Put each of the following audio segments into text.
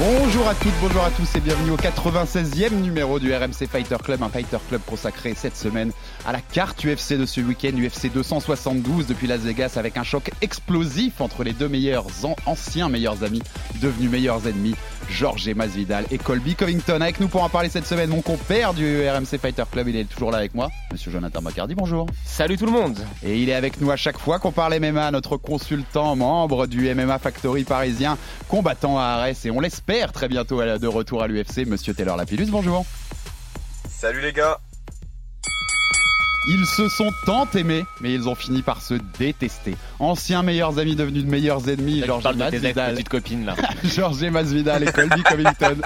Bonjour à toutes, bonjour à tous et bienvenue au 96e numéro du RMC Fighter Club, un Fighter Club consacré cette semaine à la carte UFC de ce week-end, UFC 272 depuis Las Vegas avec un choc explosif entre les deux meilleurs anciens meilleurs amis devenus meilleurs ennemis, Georges Masvidal et Colby Covington. Avec nous pour en parler cette semaine, mon compère du RMC Fighter Club, il est toujours là avec moi, Monsieur Jonathan Macardy, bonjour. Salut tout le monde. Et il est avec nous à chaque fois qu'on parle MMA, notre consultant, membre du MMA Factory parisien, combattant à Arès et on l'espère très bientôt de retour à l'UFC, Monsieur Taylor Lapillus, bonjour. Salut les gars. Ils se sont tant aimés, mais ils ont fini par se détester. Anciens meilleurs amis devenus de meilleurs ennemis, Georges Masvidal, petite copine là. Georges Masvidal et Colby Covington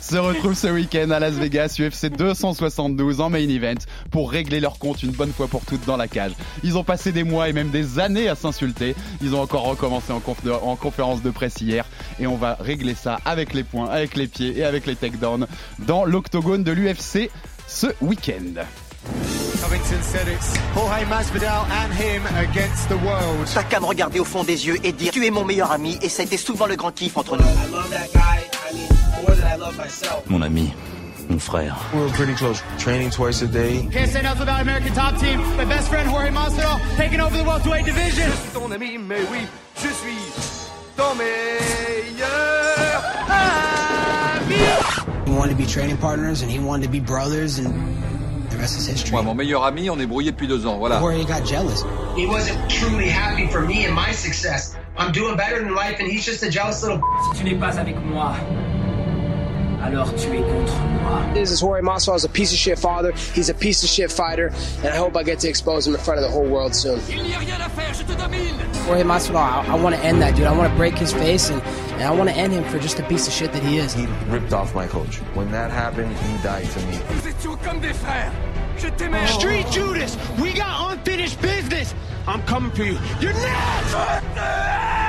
se retrouvent ce week-end à Las Vegas, UFC 272 en main event pour régler leur compte une bonne fois pour toutes dans la cage. Ils ont passé des mois et même des années à s'insulter. Ils ont encore recommencé en, en conférence de presse hier et on va régler ça avec les poings, avec les pieds et avec les takedowns dans l'octogone de l'UFC ce week-end. Covington said it's Jorge Masvidal and him against the world. T'as qu'à me regarder au fond des yeux et dire tu es mon meilleur ami et ça a été souvent le grand kiff entre nous. Mon ami. Mon frère. We were pretty close. Training twice a day. Can't say enough about American top team. My best friend Jorge Masvidal taking over the welterweight division. Je suis ton ami, mais oui, je suis ton meilleur ami. We wanted to be training partners and he wanted to be brothers and the rest is history. Moi, mon meilleur ami, on est brouillé depuis deux ans, voilà. Jorge got jealous. He wasn't truly happy for me and my success. I'm doing better in life and he's just a jealous little Si tu n'es pas avec moi, alors tu es contre moi. This is Jorge Masvidal is a piece of shit father. He's a piece of shit fighter, and I hope I get to expose him in front of the whole world soon. Il n'y a rien à faire, je te domine. Jorge Masvidal, I, I want to end that dude. I want to break his face and, and I want to end him for just a piece of shit that he is. He ripped off my coach. When that happened, he died to me. Nous étions comme des frères. Je t'aimais. Street Judas, we got unfinished business. I'm coming for you. You're next.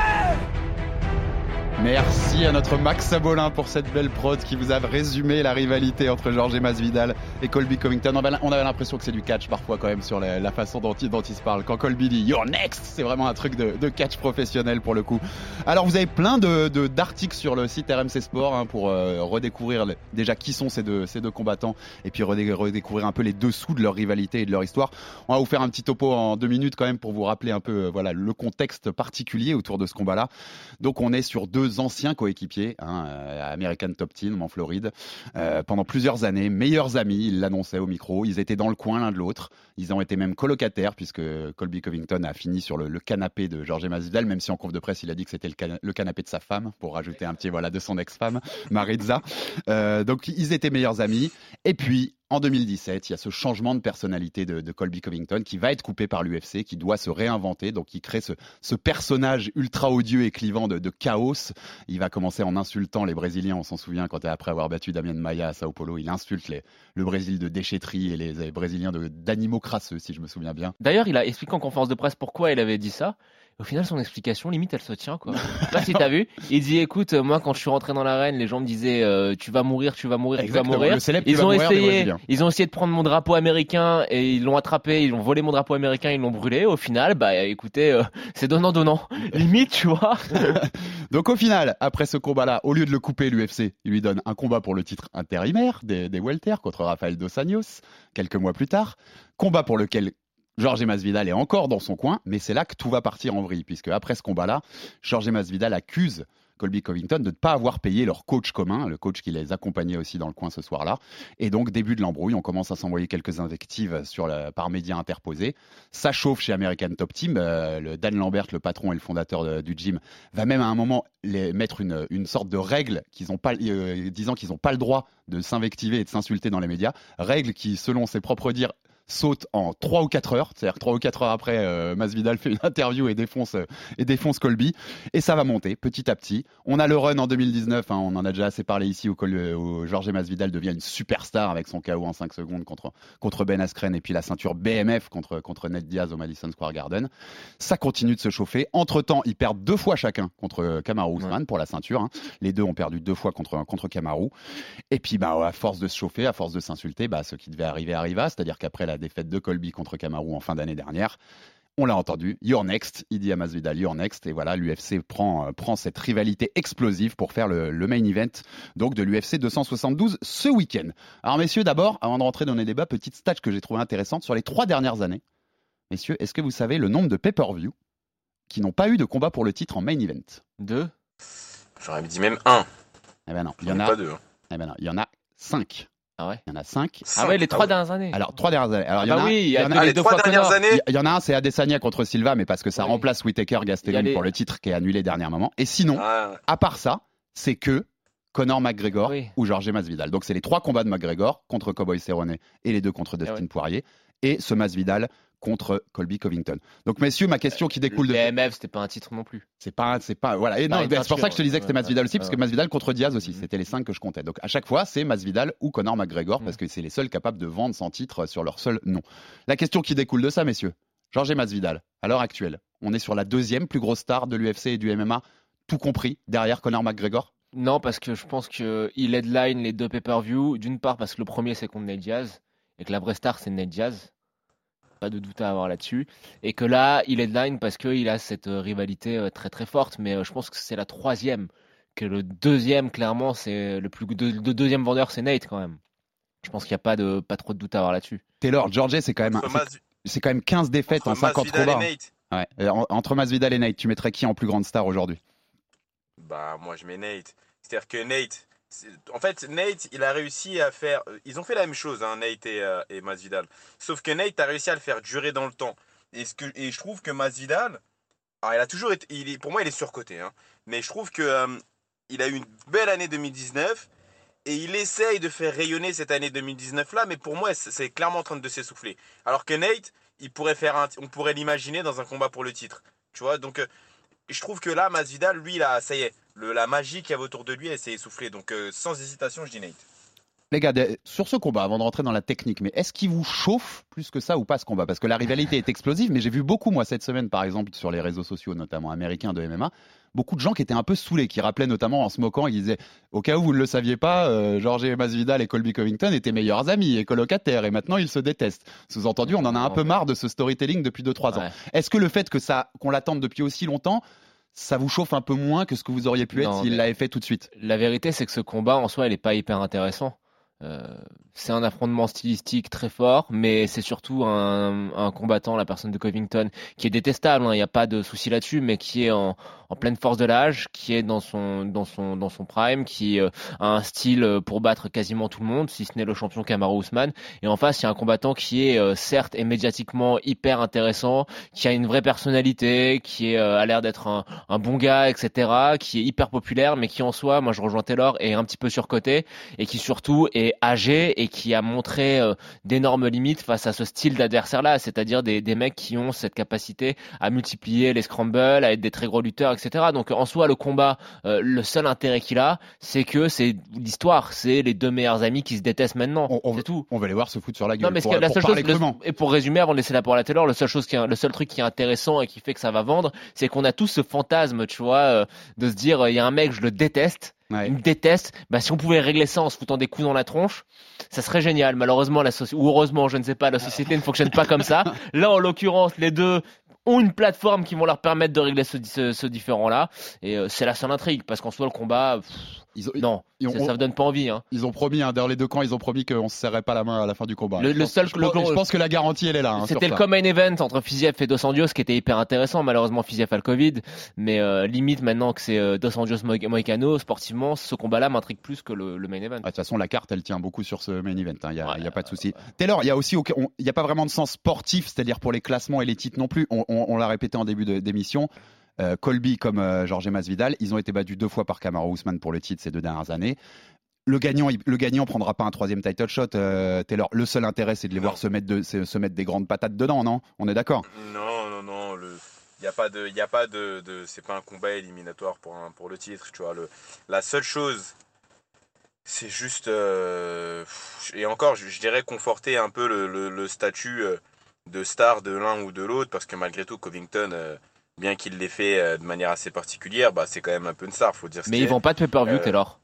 Merci à notre Max Sabolin pour cette belle prod qui vous a résumé la rivalité entre Georges Masvidal et Colby Covington. On avait l'impression que c'est du catch parfois quand même sur la, façon dont il, se parle. Quand Colby dit You're next, c'est vraiment un truc de, catch professionnel pour le coup. Alors vous avez plein d'articles sur le site RMC Sport hein, pour euh, redécouvrir déjà qui sont ces deux, combattants et puis redé, redécouvrir un peu les dessous de leur rivalité et de leur histoire. On va vous faire un petit topo en deux minutes quand même pour vous rappeler un peu euh, voilà le contexte particulier autour de ce combat-là. Donc on est sur deux anciens coéquipiers, hein, American Top Team en Floride, euh, pendant plusieurs années, meilleurs amis, ils l'annonçaient au micro, ils étaient dans le coin l'un de l'autre, ils ont été même colocataires puisque Colby Covington a fini sur le, le canapé de Georges Masvidal, même si en conf de presse il a dit que c'était le, can le, canapé de sa femme, pour rajouter un petit voilà de son ex-femme, Maritza. Euh, donc ils étaient meilleurs amis, et puis en 2017, il y a ce changement de personnalité de, de Colby Covington qui va être coupé par l'UFC, qui doit se réinventer. Donc, il crée ce, ce personnage ultra odieux et clivant de, de, chaos. Il va commencer en insultant les Brésiliens. On s'en souvient quand, après avoir battu Damien Maia à Sao Paulo, il insulte les, le Brésil de déchetterie et les, les Brésiliens d'animaux crasseux, si je me souviens bien. D'ailleurs, il a expliqué en conférence de presse pourquoi il avait dit ça. Au final, son explication, limite, elle se tient, quoi. Je sais pas si t'as vu. Il dit, écoute, moi, quand je suis rentré dans l'arène, les gens me disaient, euh, tu vas mourir, tu vas mourir, Exactement. tu vas mourir. Célèbre, ils ont mourir essayé, ils ont essayé de prendre mon drapeau américain et ils l'ont attrapé, ils ont volé mon drapeau américain, ils l'ont brûlé. Au final, bah, écoutez, euh, c'est donnant donnant. limite, tu vois. Donc, au final, après ce combat-là, au lieu de le couper, l'UFC, il lui donne un combat pour le titre intérimaire des, des welter contre Rafael Dos Anjos, quelques mois plus tard. Combat pour lequel Georges Masvidal est encore dans son coin, mais c'est là que tout va partir en vrille, puisque après ce combat-là, Georges Masvidal accuse Colby Covington de ne pas avoir payé leur coach commun, le coach qui les accompagnait aussi dans le coin ce soir-là. Et donc, début de l'embrouille, on commence à s'envoyer quelques invectives sur la, par médias interposés. Ça chauffe chez American Top Team. Euh, le Dan Lambert, le patron et le fondateur de, du gym, va même à un moment mettre une, une sorte de règle qu'ils pas, euh, disant qu'ils n'ont pas le droit de s'invectiver et de s'insulter dans les médias. Règle qui, selon ses propres dires, saute en 3 ou 4 heures. C'est-à-dire que 3 ou 4 heures après, euh, Masvidal fait une interview et défonce, euh, et défonce Colby. Et ça va monter petit à petit. On a le run en 2019, hein, on en a déjà assez parlé ici, où, euh, où Jorge Masvidal devient une superstar avec son KO en 5 secondes contre, contre Ben Askren et puis la ceinture BMF contre, contre Ned Diaz au Madison Square Garden. Ça continue de se chauffer. Entre-temps, ils perdent deux fois chacun contre Kamaru Usman pour la ceinture. hein. Les deux ont perdu deux fois contre, contre Kamaru. Et puis, bah, à force de se chauffer, à force de s'insulter, bah, ce qui devait arriver arriva. C'est-à-dire qu'après la défaite de Colby contre Kamaru en fin d'année dernière, on l'a entendu, you're next. Il dit à Masvidal, you're next. Et voilà, l'UFC prend, euh, prend cette rivalité explosive pour faire le, le main event donc de l'UFC 272 ce week-end. Alors, messieurs, d'abord, avant de rentrer dans les débats, petite stat que j'ai trouvé intéressante sur les trois dernières années. Messieurs, est-ce que vous savez le nombre de pay-per-view qui n'ont pas eu de combat pour le titre en main event? Deux J'aurais dit même un. Eh ben non, il y en a. pas deux. hein. Eh ben non, il y en a cinq. Ah ouais? Il y en a cinq. Ah ouais, les trois dernières années. Alors, trois dernières années. Alors, Ah il y en bah a, oui, il y a il y en que a- les trois fois dernières années. il y- en a un, c'est Adesanya contre Silva, mais parce que ça Oui. remplace Whitaker Gastelum les- pour le titre qui est annulé dernier moment. Et sinon, Ah, à part ça, c'est que Conor McGregor Oui. ou Jorge Masvidal. Donc c'est les trois combats de McGregor contre Cowboy Cerrone et les deux contre Dustin Eh ouais. Poirier et ce Masvidal contre Colby Covington. Donc messieurs, ma question qui découle de Le BMF, c'était pas un titre non plus. c'est pas c'est pas voilà et Pas non ben, c'est pour ça que je te disais que c'était Masvidal aussi parce que. Masvidal contre Diaz aussi, Mhm. c'était les cinq que je comptais. Donc à chaque fois, c'est Masvidal ou Conor McGregor Mhm. parce que c'est les seuls capables de vendre sans titre sur leur seul nom. La question qui découle de ça messieurs, Jorge Masvidal à l'heure actuelle, on est sur la deuxième plus grosse star de l'UFC et du MMA tout compris derrière Conor McGregor? Non, parce que je pense qu'il headline les deux pay-per-view. D'une part, parce que le premier, c'est contre Nate Diaz. Et que la vraie star, c'est Nate Diaz. Pas de doute à avoir là-dessus. Et que là, il headline parce qu'il a cette euh, rivalité euh, très très forte. Mais euh, je pense que c'est la troisième. Que le deuxième, clairement, c'est le plus de- le deuxième vendeur, c'est Nate quand même. Je pense qu'il n'y a pas, de, pas trop de doute à avoir là-dessus. Taylor, George, c'est quand même c'est- quand même 15 défaites en entre 50 Masvidal combats. et Nate. Ouais. Entre Masvidal et Nate, tu mettrais qui en plus grande star aujourd'hui? Bah, moi, je mets Nate. C'est-à-dire que Nate. En fait, Nate, il a réussi à faire. euh, Ils ont fait la même chose, hein, Nate et, euh, Masvidal. Sauf que Nate a réussi à le faire durer dans le temps. Et, je trouve que Masvidal. Alors, il a toujours été. Pour moi, il est surcoté. Hein. Mais je trouve que. euh, il a eu une belle année 2019. Et il essaye de faire rayonner cette année 2019 là. Mais pour moi, c'est- clairement en train de s'essouffler. Alors que Nate, il pourrait faire on pourrait l'imaginer dans un combat pour le titre. Tu vois Donc. euh, je trouve que là, Masvidal, lui, là, ça y est, la magie qu'il y avait autour de lui, elle s'est essoufflée. Donc, euh, sans hésitation, je dis Nate. Les gars, sur ce combat, avant de rentrer dans la technique, mais est-ce qu'il vous chauffe plus que ça ou pas ce combat? Parce que la rivalité est explosive, mais j'ai vu beaucoup, moi, cette semaine, par exemple, sur les réseaux sociaux, notamment américains de MMA, beaucoup de gens qui étaient un peu saoulés, qui rappelaient notamment en se moquant, ils disaient, au cas où vous ne le saviez pas, euh, Jorge Masvidal et Colby Covington étaient meilleurs amis et colocataires, et maintenant ils se détestent. Sous-entendu, on en a un peu marre de ce storytelling depuis 2-3 ans. Est-ce que le fait que ça, qu'on l'attende depuis aussi longtemps, ça vous chauffe un peu moins que ce que vous auriez pu être s'il l'avait fait tout de suite? La vérité, c'est que ce combat en soi, il n'est pas hyper intéressant. Euh, c'est un affrontement stylistique très fort, mais c'est surtout un, combattant, la personne de Covington, qui est détestable. hein, Il n'y a pas de souci là-dessus, mais qui est en, en pleine force de l'âge, qui est dans son dans son dans son prime, qui euh, a un style euh, pour battre quasiment tout le monde, si ce n'est le champion Kamaru Usman. Et en face, il y a un combattant qui est euh, certes et médiatiquement hyper intéressant, qui a une vraie personnalité, qui est, euh, a l'air d'être un, un bon gars, etc., qui est hyper populaire, mais qui en soi, moi je rejoins Taylor, est un petit peu surcoté et qui surtout est âgé et qui a montré euh, d'énormes limites face à ce style d'adversaire-là, c'est-à-dire des, des mecs qui ont cette capacité à multiplier les scrambles, à être des très gros lutteurs, etc. Donc en soi, le combat, euh, le seul intérêt qu'il a, c'est que c'est l'histoire, c'est les deux meilleurs amis qui se détestent maintenant. c'est tout. On va les voir se foutre sur la gueule. Non, mais pour, la pour seule parler chose, le- et pour résumer, avant de laisser la parole à Taylor, le seul chose qui est, le seul truc qui est intéressant et qui fait que ça va vendre, c'est qu'on a tous ce fantasme, tu vois, euh, de se dire, euh, il y a un mec, je le déteste. Il me déteste. Bah, si on pouvait régler ça en se foutant des coups dans la tronche, ça serait génial. Malheureusement, la société, ou heureusement, je ne sais pas, la société ne fonctionne pas comme ça. Là, en l'occurrence, les deux ont une plateforme qui vont leur permettre de régler ce, ce, ce différent-là. Et euh, c'est la seule intrigue, parce qu'en soi, le combat, non, ils ont- ça, ça donne pas envie. Hein. Ils ont promis, hein, dans les deux camps, ils ont promis qu'on se serrait pas la main à la fin du combat. Le- Je le pense- seul- je, le- pense- je pense que la garantie, elle est là. hein, C'était le ça. common event entre Fiziev et Dos Anjos qui était hyper intéressant. Malheureusement, Fiziev a le Covid. Mais euh, limite, maintenant que c'est euh, Dos Anjos Mo- Moicano, sportivement, ce combat-là m'intrigue plus que le, le main event. Ah, De toute façon, la carte, elle tient beaucoup sur ce main event. Il n'y a, pas de souci. Taylor, il y a aussi, il n'y a pas vraiment de sens sportif, c'est-à-dire pour les classements et les titres non plus. On, on- on l'a répété en début d'émission. Euh, Colby comme euh, Jorge Masvidal, ils ont été battus deux fois par Kamaru Usman pour le titre ces deux dernières années. Le gagnant, il- le gagnant prendra pas un troisième title shot, euh, Taylor. Le seul intérêt, c'est de les voir se mettre, de, se mettre des grandes patates dedans, non? On est d'accord? Non, non, non. Le... Il n'y a pas de, il y a pas de, de- c'est pas un combat éliminatoire pour un, pour le titre, tu vois. Le, la seule chose, c'est juste, euh, et encore, je, je dirais conforter un peu le, le- le statut euh, de star de l'un ou de l'autre, parce que malgré tout, Covington, euh, bien qu'il l'ait fait euh, de manière assez particulière, bah c'est quand même un peu une star, faut dire. ce Mais ils est. vont pas de pay-per-view, Euh, Taylor.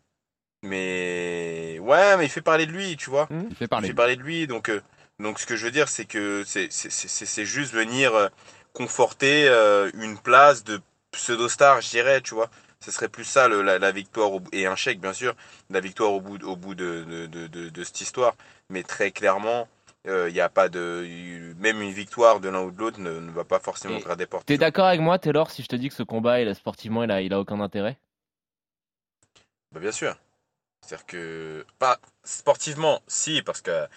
Mais ouais, mais il fait parler de lui, tu vois. Il fait parler. Il fait parler de lui, donc euh, donc ce que je veux dire, c'est que c'est c'est- c'est- c'est juste venir euh, conforter euh, une place de pseudo-star, je dirais, tu vois. Ce serait plus ça le- la, la victoire au et un chèque bien sûr, la victoire au bout au bout de de, de, de- de cette histoire. Mais très clairement, euh, il n'y a pas de même une victoire de l'un ou de l'autre ne, ne va pas forcément Et ouvrir des portes. T'es d'accord avec moi, Taylor, si je te dis que ce combat, il a, sportivement, il a, il a aucun intérêt? Bah, bien sûr. C'est-à-dire que pas sportivement, si parce que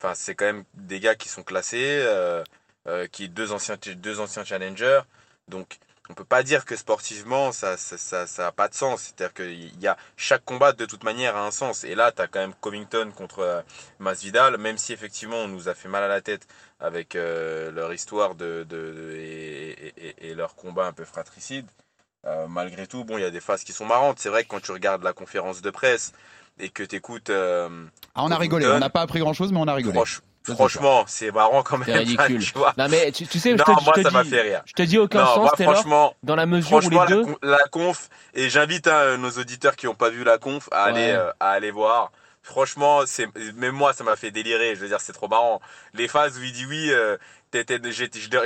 enfin c'est quand même des gars qui sont classés, euh, euh, qui deux anciens deux anciens challengers, donc on peut pas dire que sportivement ça ça ça, ça a pas de sens. C'est-à-dire que y a chaque combat de toute manière a un sens. Et là tu as quand même Covington contre euh, Masvidal, même si effectivement on nous a fait mal à la tête avec euh, leur histoire de, de, de- et, et- et- et leur combat un peu fratricide. Euh, malgré tout, bon, il y a des phases qui sont marrantes. C'est vrai que quand tu regardes la conférence de presse et que tu écoutes. Ah, on a rigolé. On n'a pas appris grand-chose, mais on a rigolé. Franchement, c'est marrant quand même. C'est ridicule. tu vois. Non, mais tu, tu sais, je te, je moi, te ça m'a dis- fait rire. Je te dis aucun Non, sens, moi, Taylor, franchement, dans la mesure où les Franchement, deux. la, con- la conf, et j'invite hein, nos auditeurs qui n'ont pas vu la conf à aller, euh, à aller voir. Franchement, c'est même moi, ça m'a fait délirer. Je veux dire, c'est trop marrant. Les phases où il dit oui, euh,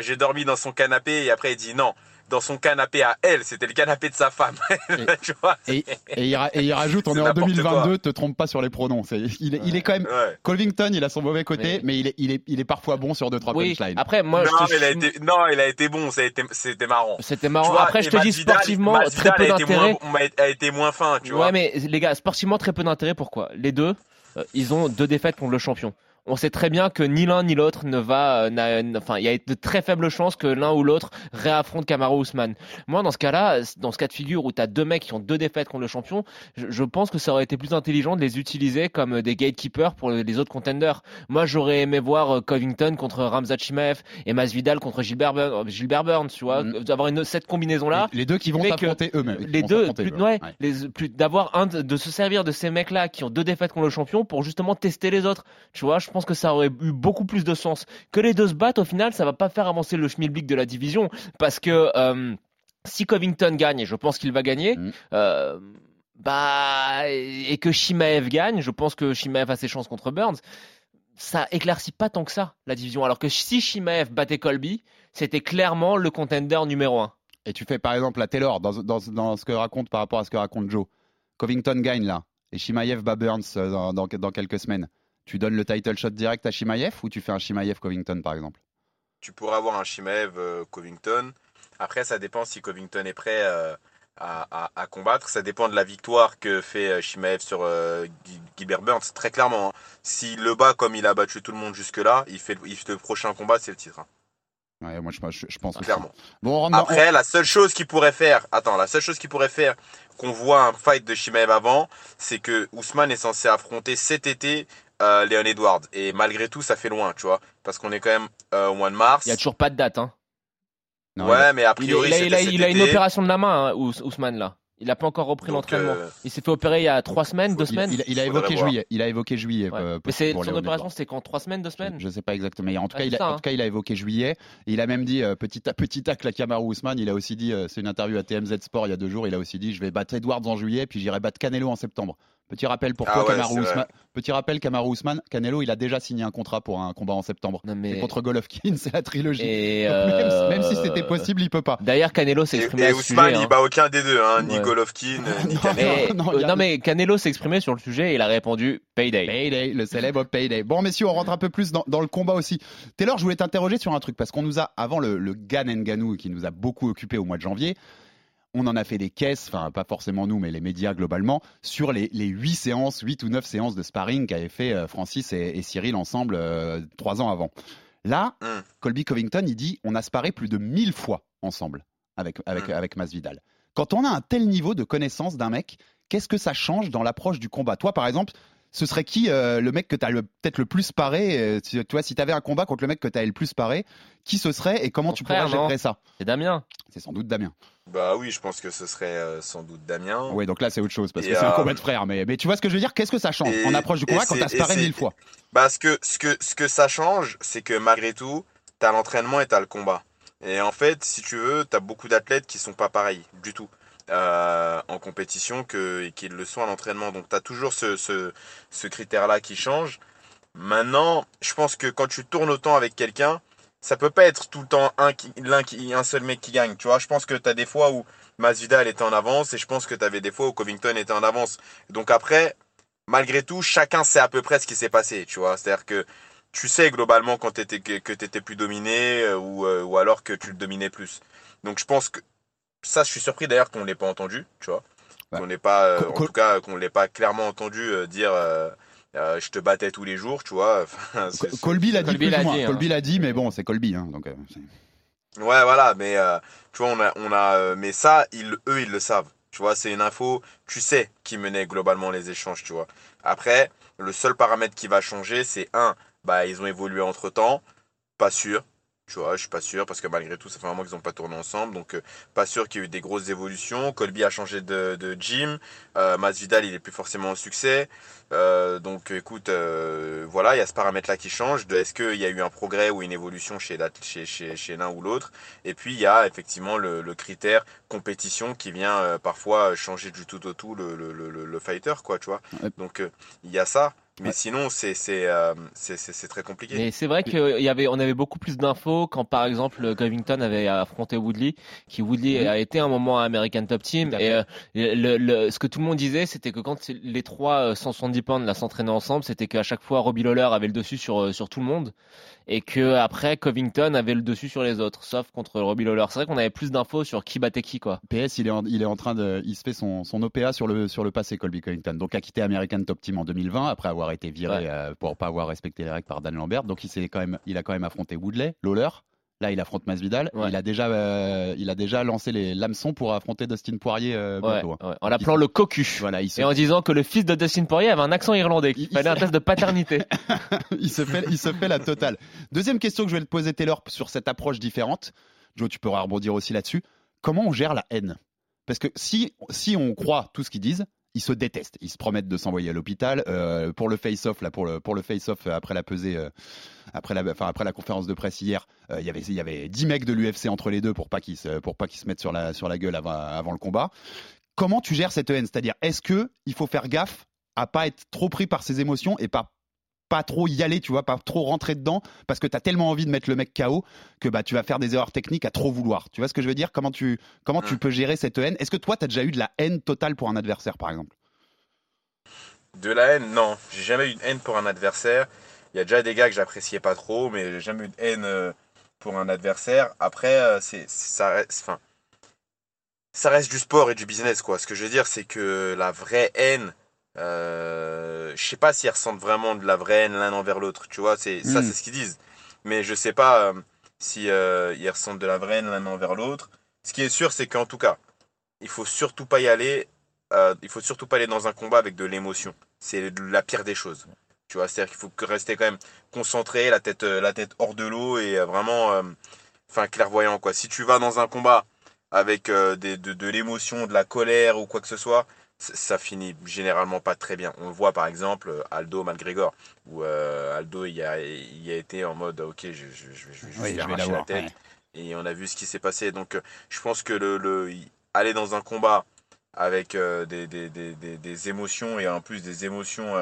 j'ai dormi dans son canapé et après il dit non. Dans son canapé à elle, c'était le canapé de sa femme. tu vois, Et, et il, ra- et il rajoute, on est en n'importe 2022, te trompe pas sur les pronoms. C'est- il, est, il est quand même. Ouais. Covington, il a son mauvais côté, mais, il, est, il, est, il est parfois bon sur deux trois Oui, punchlines. après, moi, non, je te- mais il a été, non, il a été bon. C'était marrant. C'était marrant. Vois, Après, je te dis sportivement, très peu d'intérêt. a été moins fin, tu vois. Ouais, mais les gars, sportivement, très peu d'intérêt. Pourquoi? Les deux, euh, ils ont deux défaites contre le champion. On sait très bien que ni l'un ni l'autre ne va. euh, Enfin, il y a de très faibles chances que l'un ou l'autre réaffronte Kamaru Usman. Moi, dans ce cas-là, dans ce cas de figure où tu as deux mecs qui ont deux défaites contre le champion, je, je pense que ça aurait été plus intelligent de les utiliser comme des gatekeepers pour les autres contenders. Moi, j'aurais aimé voir euh, Covington contre Ramzat Chimaev et Masvidal contre Gilbert, Burns, Gilbert Burns, tu vois, d'avoir une, cette combinaison-là. Les deux qui vont s'affronter eux-mêmes. Les deux, plus- eux. ouais, Ouais. les- plus- d'avoir un de, de se servir de ces mecs-là qui ont deux défaites contre le champion pour justement tester les autres. Tu vois, je pense que ça aurait eu beaucoup plus de sens. Que les deux se battent, au final, ça va pas faire avancer le schmilblick de la division parce que euh, si Covington gagne, et je pense qu'il va gagner, Mm. euh, bah et que Shimaev gagne, je pense que Shimaev a ses chances contre Burns. Ça éclaircit pas tant que ça la division. Alors que si Shimaev battait Colby, c'était clairement le contender numéro un. Et tu fais par exemple la Taylor dans, dans, dans ce que raconte par rapport à ce que raconte Joe. Covington gagne là. Et Shimaev bat Burns euh, dans, dans quelques semaines. Tu donnes le title shot direct à Shimaev ou tu fais un Shimaev Covington par exemple? Tu pourrais avoir un Shimaev euh, Covington. Après, ça dépend si Covington est prêt euh, à, à- à combattre. Ça dépend de la victoire que fait Shimaev sur euh, Guy- Gilbert Burns. Très clairement, hein. s'il le bat comme il a battu tout le monde jusque-là, il fait, il fait le prochain combat, c'est le titre. hein. Ouais, moi je, pense. Clairement. Bon, Après, la seule chose qu'il pourrait faire, attends, la seule chose qu'il pourrait faire, qu'on voit un fight de Shimaev avant, c'est que Ousmane est censé affronter cet été euh, Léon Edwards. Et malgré tout, ça fait loin, tu vois, parce qu'on est quand même euh, au mois de mars. Il y a toujours pas de date. Hein. Non, ouais, mais a Il, priori, il a, il a- il a une opération de la main, hein, Ous- Ousmane là. Il a pas encore repris l'entraînement. euh, Il s'est fait opérer il y a trois semaines, deux semaines. il a- il a Faudrait évoqué juillet. Il a évoqué juillet. Ouais. euh, Mais son opération, c'était quand trois semaines, deux semaines. Je sais pas exactement. Mais en tout, Ouais, cas, il c'est a, ça, en hein. tout cas, il a évoqué juillet. Et il a même dit, euh, petit, petit tacle à Kamaru Ousmane, il a aussi dit, euh, c'est une interview à TMZ Sport il y a deux jours, il a aussi dit, je vais battre Edwards en juillet, puis j'irai battre Canelo en septembre. Petit rappel pour Ah toi, ouais, Kamaru. Ousmane. Petit rappel, Kamaru Ousmane, Canelo, il a déjà signé un contrat pour un combat en septembre. C'est mais... contre Golovkin, c'est la trilogie. Et, Donc, même, euh, même si c'était possible, il peut pas. D'ailleurs, Canelo s'est Et, exprimé et ce Ousmane, sujet. il hein. bat aucun des deux, hein, ni Ouais. Golovkin, ni Non, Canelo. Mais, Non, euh, mais Canelo s'est exprimé sur le sujet et il a répondu Payday. Payday, le célèbre Payday. Bon, messieurs, on rentre un peu plus dans, dans le combat aussi. Taylor, je voulais t'interroger sur un truc, parce qu'on nous a, avant le, le Gan Nganou, qui nous a beaucoup occupé au mois de janvier, on en a fait des caisses, enfin, pas forcément nous, mais les médias globalement, sur les, les 8 séances, 8 ou 9 séances de sparring qu'avaient fait euh, Francis et, et Cyril ensemble euh, trois ans avant. Là, Hmm. Colby Covington, il dit on a sparé plus de 1000 fois ensemble avec, avec, Mm. avec Masvidal. Quand on a un tel niveau de connaissance d'un mec qu'est-ce que ça change dans l'approche du combat? Toi, par exemple, ce serait qui euh, le mec que tu as peut-être le plus paré euh, Tu vois, si tu avais un combat contre le mec que tu as le plus paré, qui ce serait et comment tu frère, pourrais gérer ça? C'est Damien. C'est sans doute Damien. Bah oui, je pense que ce serait euh, sans doute Damien. Oui, donc là c'est autre chose parce Et, que c'est un combat de frères. Mais, mais tu vois ce que je veux dire? Qu'est-ce que ça change? Et- en approche du combat quand t'as sparé mille fois Bah, ce que, ce que, ce que ça change, c'est que malgré tout, t'as l'entraînement et t'as le combat. Et en fait, si tu veux, t'as beaucoup d'athlètes qui sont pas pareils du tout en compétition qu'ils le sont à l'entraînement. Donc t'as toujours ce, ce, ce critère-là qui change. Maintenant, je pense que quand tu tournes autant avec quelqu'un, ça peut pas être tout le temps un, qui, l'un qui, un seul mec qui gagne. Tu vois, je pense que t'as des fois où Masvidal était en avance et je pense que t'avais des fois où Covington était en avance. Donc après, malgré tout, chacun sait à peu près ce qui s'est passé, tu vois. C'est-à-dire que tu sais globalement quand t'étais, que, que tu étais plus dominé euh, ou, euh, ou alors que tu le dominais plus. Donc je pense que ça, je suis surpris d'ailleurs qu'on ne l'ait pas entendu, tu vois. Qu'on n'ait pas, euh, en tout cas, qu'on l'ait pas clairement entendu euh, dire euh, euh, je te battais tous les jours, tu vois. Enfin, Colby l'a dit Colby l'a hein. Colby l'a dit, mais bon, c'est Colby. Hein, donc, euh, Ouais, voilà, mais euh, tu vois, on a, on a, mais ça, ils, eux, ils le savent. Tu vois, c'est une info, tu sais qui menait globalement les échanges, tu vois. Après, le seul paramètre qui va changer, c'est un, bah, ils ont évolué entre temps, pas sûr. Tu vois, je suis pas sûr parce que malgré tout, ça fait un moment qu'ils n'ont pas tourné ensemble, donc euh, pas sûr qu'il y ait eu des grosses évolutions. Colby a changé de, de gym, euh, Masvidal il est plus forcément au succès, Euh, donc écoute, euh, voilà, il y a ce paramètre-là qui change. De est-ce qu'il y a eu un progrès ou une évolution chez la- chez, chez, chez l'un ou l'autre? Et puis il y a effectivement le, le critère compétition qui vient euh, parfois changer du tout au tout le, le, le, fighter, quoi, tu vois? Donc il y a ça. Mais sinon, c'est c'est euh, très compliqué. Mais c'est vrai qu'il y avait, on avait beaucoup plus d'infos quand, par exemple, Covington avait affronté Woodley, qui Woodley a été un moment à American Top Team. Et euh, le, le- ce que tout le monde disait, c'était que quand les trois euh, 170 pounds là s'entraînaient ensemble, c'était qu'à chaque fois Robbie Lawler avait le dessus sur euh, sur tout le monde, et que après Covington avait le dessus sur les autres, sauf contre Robbie Lawler. C'est vrai qu'on avait plus d'infos sur qui battait qui, quoi. PS, il est, en, il est en train de, il se fait son, son OPA sur le, sur le passé, Colby Covington. Donc, a quitté American Top Team en 2020 après avoir été viré Ouais. euh, pour pas avoir respecté les règles par Dan Lambert. Donc, il s'est quand même, il a quand même affronté Woodley, Lawler. Là, il affronte Masvidal. Ouais. Il a déjà, euh, il a déjà lancé les l'hameçon pour affronter Dustin Poirier euh, Ouais, hein. ouais. En l'appelant le cocu. Voilà, il se, Et en disant que le fils de Dustin Poirier avait un accent irlandais, qu'il fallait un test de paternité. il se fait, il se fait la totale. Deuxième question que je vais te poser, Taylor, sur cette approche différente. Joe, tu pourras rebondir aussi là-dessus. Comment on gère la haine? Parce que si, si on croit tout ce qu'ils disent, ils se détestent. Ils se promettent de s'envoyer à l'hôpital Euh, pour le face-off. Là, pour le pour le face-off euh, après la pesée, euh, après la, enfin après la conférence de presse hier, il y avait il y avait 10 mecs de l'UFC entre les deux pour pas qu'ils se pour pas qu'ils se mettent sur la sur la gueule avant avant le combat. Comment tu gères cette haine? C'est-à-dire, est-ce que il faut faire gaffe à pas être trop pris par ses émotions et pas pas trop y aller, tu vois, pas trop rentrer dedans, parce que tu as tellement envie de mettre le mec KO que bah, tu vas faire des erreurs techniques à trop vouloir. Tu vois ce que je veux dire? Comment tu, comment tu peux gérer cette haine? Est-ce que toi, tu as déjà eu de la haine totale pour un adversaire, par exemple? De la haine, non. J'ai jamais eu de haine pour un adversaire. Il y a déjà des gars que j'appréciais pas trop, mais j'ai jamais eu de haine euh, pour un adversaire. Après, euh, c'est c'est- ça reste, enfin, ça reste du sport et du business, quoi. Ce que je veux dire, c'est que la vraie haine, euh, je sais pas s'ils ressentent vraiment de la vraie haine l'un envers l'autre. Tu vois, c'est ça, Mm. c'est ce qu'ils disent. Mais je sais pas euh, si euh, ils ressentent de la vraie haine l'un envers l'autre. Ce qui est sûr, c'est qu'en tout cas, il faut surtout pas y aller. euh, il faut surtout pas aller dans un combat avec de l'émotion. C'est la pire des choses. Tu vois, c'est-à-dire qu'il faut que rester quand même concentré, la tête, la tête hors de l'eau et vraiment, enfin clairvoyant quoi. Si tu vas dans un combat avec des- de, de l'émotion, de la colère ou quoi que ce soit, ça finit généralement pas très bien. On le voit par exemple Aldo McGregor, où euh, Aldo il a, il a été en mode ok, je, je, je, je, Oui, vais arracher la tête. ouais. Et on a vu ce qui s'est passé. Donc euh, je pense que le, aller dans un combat avec euh, des, des, des, des, des émotions et en plus des émotions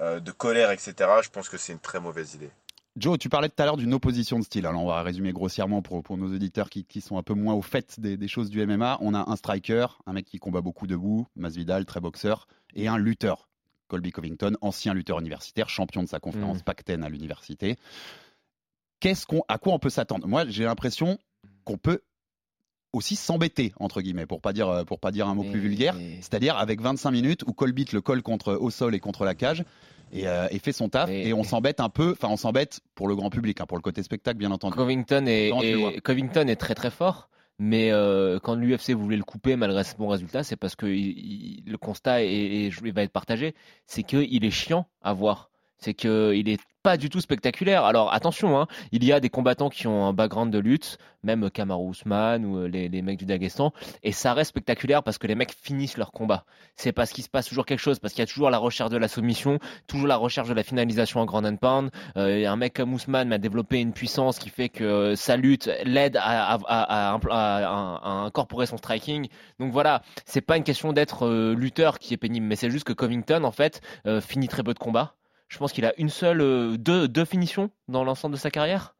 euh, de colère, etc., je pense que c'est une très mauvaise idée. Joe, tu parlais tout à l'heure d'une opposition de style. Alors, on va résumer grossièrement pour, pour nos auditeurs qui, qui sont un peu moins au fait des, des choses du MMA. On a un striker, un mec qui combat beaucoup debout, Masvidal, très boxeur, et un lutteur, Colby Covington, ancien lutteur universitaire, champion de sa conférence Mm. Pac-10 à l'université. Qu'est-ce qu'on, à quoi on peut s'attendre? Moi, j'ai l'impression qu'on peut aussi s'embêter entre guillemets pour pas dire pour pas dire un mot plus vulgaire c'est-à-dire avec 25 minutes où Colby le colle contre au sol et contre la cage et, euh, et fait son taf et, on s'embête un peu enfin on s'embête pour le grand public hein, pour le côté spectacle bien entendu Covington est, Covington très très fort. Mais euh, quand l'UFC voulait le couper malgré ce bon résultat, c'est parce que il- il- le constat est, est- est- va être partagé. C'est qu'il est chiant à voir. C'est qu'il est pas du tout spectaculaire. Alors attention, hein, il y a des combattants qui ont un background de lutte, même Kamaru Usman ou euh, les, mecs du Daghestan, et ça reste spectaculaire parce que les mecs finissent leur combat. C'est parce qu'il se passe toujours quelque chose, parce qu'il y a toujours la recherche de la soumission, toujours la recherche de la finalisation en grand and pound. Euh, un mec comme Ousmane m'a développé une puissance qui fait que euh, sa lutte l'aide à, incorporer son striking. Donc voilà, c'est pas une question d'être euh, lutteur qui est pénible, mais c'est juste que Covington en fait finit très peu de combats. Je pense qu'il a une seule, euh, deux, deux finitions dans l'ensemble de sa carrière.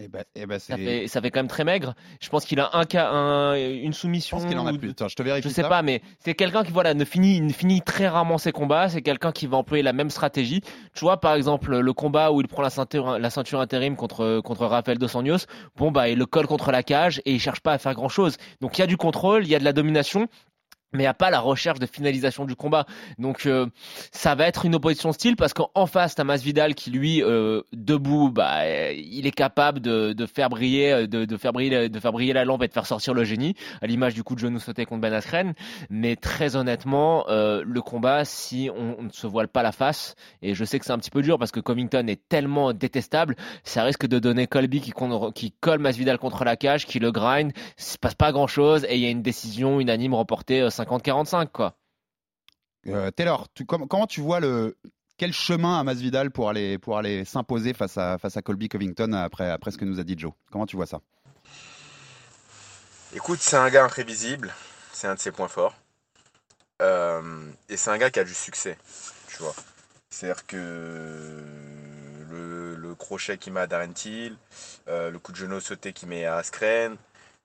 Et ben, et ben Ça c'est. fait, ça fait quand même très maigre. Je pense qu'il a un cas, un- une Je soumission. pense qu'il en a plus. Attends, je te vérifie je sais ça. pas, mais c'est quelqu'un qui voilà ne finit, ne finit très rarement ses combats. C'est quelqu'un qui va employer la même stratégie. Tu vois, par exemple, le combat où il prend la ceinture, la ceinture intérim contre contre Rafael dos Anjos. Bon bah, il le colle contre la cage et il cherche pas à faire grand chose. Donc il y a du contrôle, il y a de la domination. Mais il n'y a pas la recherche de finalisation du combat. Donc euh, ça va être une opposition style parce qu'en face, t'as Masvidal qui lui, euh, debout, bah, euh, il est capable de, de faire briller, euh, de, de faire briller, de faire briller la lampe et de faire sortir le génie, à l'image du coup de genou sauté contre Ben Askren. Mais très honnêtement, euh, le combat, si on, ne se voile pas la face, et je sais que c'est un petit peu dur parce que Covington est tellement détestable, ça risque de donner Colby qui, qui colle Masvidal contre la cage, qui le grind, il se passe pas grand chose et il y a une décision unanime remportée euh, 50-45 quoi. Euh, Taylor, tu- com- comment tu vois le quel chemin a Masvidal pour aller pour aller s'imposer face à face à Colby Covington après après ce que nous a dit Joe? Comment tu vois ça? Écoute, c'est un gars imprévisible, c'est un de ses points forts. Euh, et c'est un gars qui a du succès, tu vois. C'est-à-dire que le, le crochet qu'il met à Darren Till, euh, le coup de genou sauté qu'il met à Askren,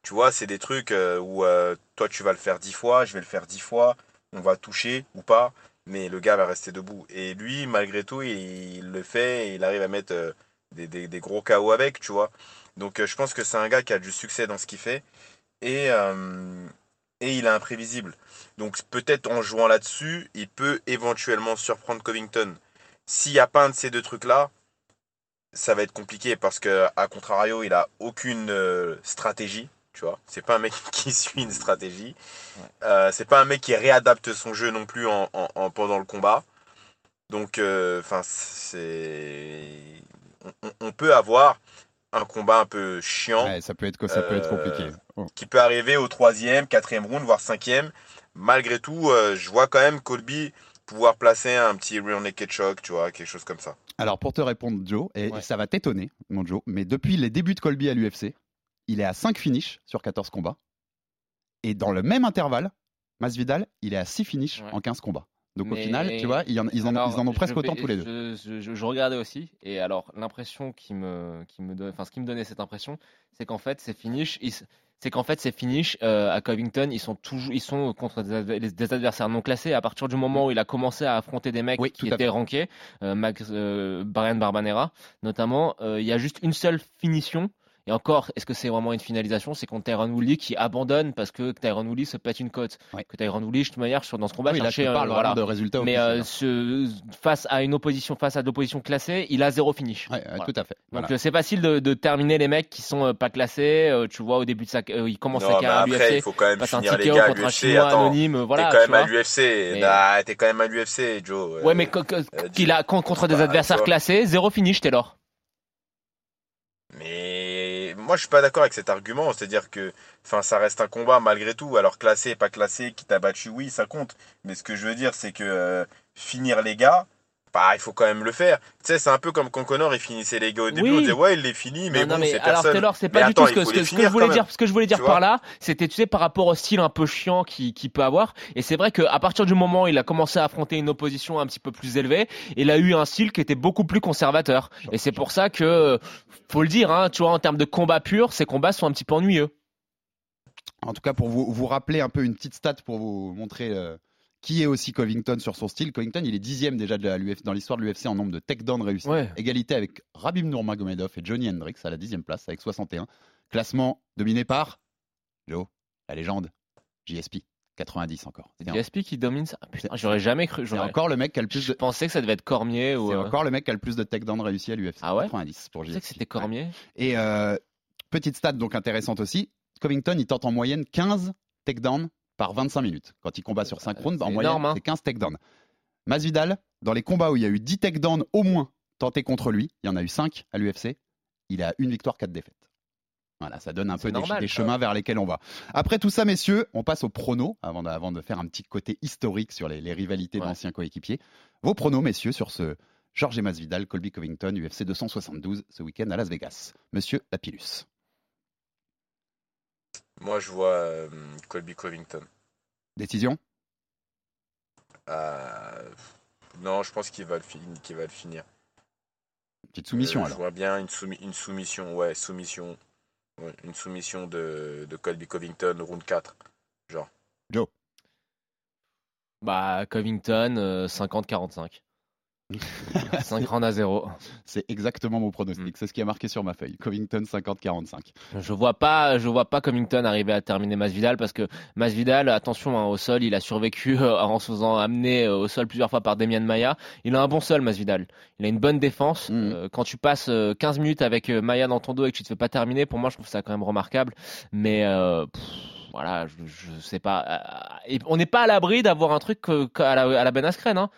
tu vois, c'est des trucs euh, où euh, toi tu vas le faire dix fois, je vais le faire dix fois, on va toucher ou pas, mais le gars va rester debout. Et lui, malgré tout, il, le fait il arrive à mettre euh, des, des- gros KO avec, tu vois. Donc je pense que c'est un gars qui a du succès dans ce qu'il fait et, et il est imprévisible. Donc peut-être en jouant là-dessus, il peut éventuellement surprendre Covington. S'il n'y a pas un de ces deux trucs-là, ça va être compliqué parce que à contrario, il a aucune stratégie. Tu vois, c'est pas un mec qui suit une stratégie. Euh, c'est pas un mec qui réadapte son jeu non plus en, en- en- pendant le combat. Donc, euh, enfin, c'est, on, peut avoir un combat un peu chiant. Ouais, Ça peut être ça peut être Euh, compliqué. Oh. qui peut arriver au troisième, quatrième round, voire cinquième. Malgré tout, euh, je vois quand même Colby pouvoir placer un petit rear naked choke, tu vois, quelque chose comme ça. Alors pour te répondre Joe, et ça va t'étonner mon Joe, mais depuis les débuts de Colby à l'UFC, il est à 5 finishes sur 14 combats. Et dans le même intervalle, Masvidal, il est à 6 finishes en 15 combats. Donc au final, tu vois, ils en, ils en, Alors, ils en ont presque autant vais- tous les deux. Je, je- je- je regardais aussi, et alors l'impression qui me, qui me donne, enfin ce qui me donnait cette impression, c'est qu'en fait ces finishes, c'est qu'en fait ces finishes euh, à Covington, ils sont toujours, ils sont contre des, adv- des adversaires non classés. À partir du moment où il a commencé à affronter des mecs qui étaient rankés, euh, Max, euh, Brian Barbanera notamment, euh, il y a juste une seule finition. Et encore, est-ce que c'est vraiment une finalisation? C'est contre Tyron Woodley qui abandonne parce que Tyron Woodley se pète une côte. Que Tyron Woodley, de toute manière, sur, dans ce combat, Oui, là, cherchait, je te parle euh, vraiment de résultats Mais euh, ce- face à une opposition, face à de l'opposition classée, il a zéro finish. Ouais, ouais, tout à fait. Donc Voilà. euh, c'est facile de, de terminer les mecs qui sont euh, pas classés. euh, tu vois, au début de sa, euh, il commence Non, sa carrière à après, l'UFC. il faut quand même finir les gars à contre un chinois Attends, anonyme. Voilà, t'es quand même à l'UFC. Mais- Nah, T'es quand même à l'UFC, Joe. Ouais, mais qu'il a con- contre des adversaires tu vois. classés, zéro finish, Taylor. Mais moi, je suis pas d'accord avec cet argument. C'est-à-dire que, enfin, ça reste un combat malgré tout. Alors classé, pas classé, qui t'a battu, oui, ça compte. Mais ce que je veux dire, c'est que euh, finir les gars, bah, il faut quand même le faire. Tu sais, c'est un peu comme quand Connor il finissait les gars au début. Oui. On disait ouais, il les finit, mais Non, non, bon, mais c'est alors personne. Taylor, c'est Mais pas du attends, tout ce que, ce que- ce que finir je voulais dire. Ce que je voulais dire Tu par là, c'était tu sais par rapport au style un peu chiant qui, qui peut avoir. Et c'est vrai qu'à partir du moment où il a commencé à affronter une opposition un petit peu plus élevée, il a eu un style qui était beaucoup plus conservateur. Et c'est pour ça que faut le dire, hein, tu vois, en termes de combat pur, ces combats sont un petit peu ennuyeux. En tout cas, pour vous, vous rappeler un peu une petite stat pour vous montrer euh, qui est aussi Covington sur son style. Covington, il est dixième déjà de l'UF dans l'histoire de l'UFC en nombre de takedowns réussis. Ouais. Égalité avec Rabib Nurmagomedov et Johnny Hendricks à la dixième place avec 61. Classement dominé par Joe, la légende, JSP, 90 encore. C'est qui domine ça. Ah, Putain, j'aurais jamais cru. C'est encore le mec qui a le plus Je de... pensais que ça devait être Cormier ou. C'est euh, encore le mec qui a le plus de takedowns réussis à l'UFC. Ah ouais 90 pour Je pensais que c'était Cormier. Et euh, petite stat donc intéressante aussi, Covington, il tente en moyenne 15 takedowns par 25 minutes. Quand il combat sur 5 rounds, en moyenne, hein. c'est 15 takedowns. Masvidal, dans les combats où il y a eu 10 takedowns au moins tentés contre lui, il y en a eu 5 à l'UFC, il a une victoire, 4 défaites. Voilà, ça donne un peu des, chemins vers lesquels on va. Après tout ça, messieurs, on passe au prono, avant de, avant de faire un petit côté historique sur les, les rivalités d'anciens coéquipiers. Vos pronos, messieurs, sur ce Georges Masvidal, Colby Covington, UFC 272, ce week-end à Las Vegas. Monsieur Lapillus. Moi, je vois euh, Colby Covington. Décision? Euh, non, je pense qu'il va, le fi- qu'il va le finir. Petite soumission Euh, alors. Je vois bien une, soumi- une soumission, ouais, soumission. Ouais, une soumission de, de Colby Covington, round 4. Genre. Joe? Bah, Covington, euh, 50-45. 5 rounds à 0. C'est exactement mon pronostic. C'est ce qui a marqué sur ma feuille. Covington 50-45. Je vois pas, je vois pas Covington arriver à terminer Masvidal parce que Masvidal, attention hein, au sol, il a survécu euh, en se faisant amener euh, au sol plusieurs fois par Demian Maya. Il a un bon sol, Masvidal. Il a une bonne défense. Euh, quand tu passes euh, 15 minutes avec Maya dans ton dos et que tu te fais pas terminer, pour moi, je trouve ça quand même remarquable. Mais euh, pff, voilà, je, je sais pas. Et on n'est pas à l'abri d'avoir un truc à la, à la Ben Askren, hein.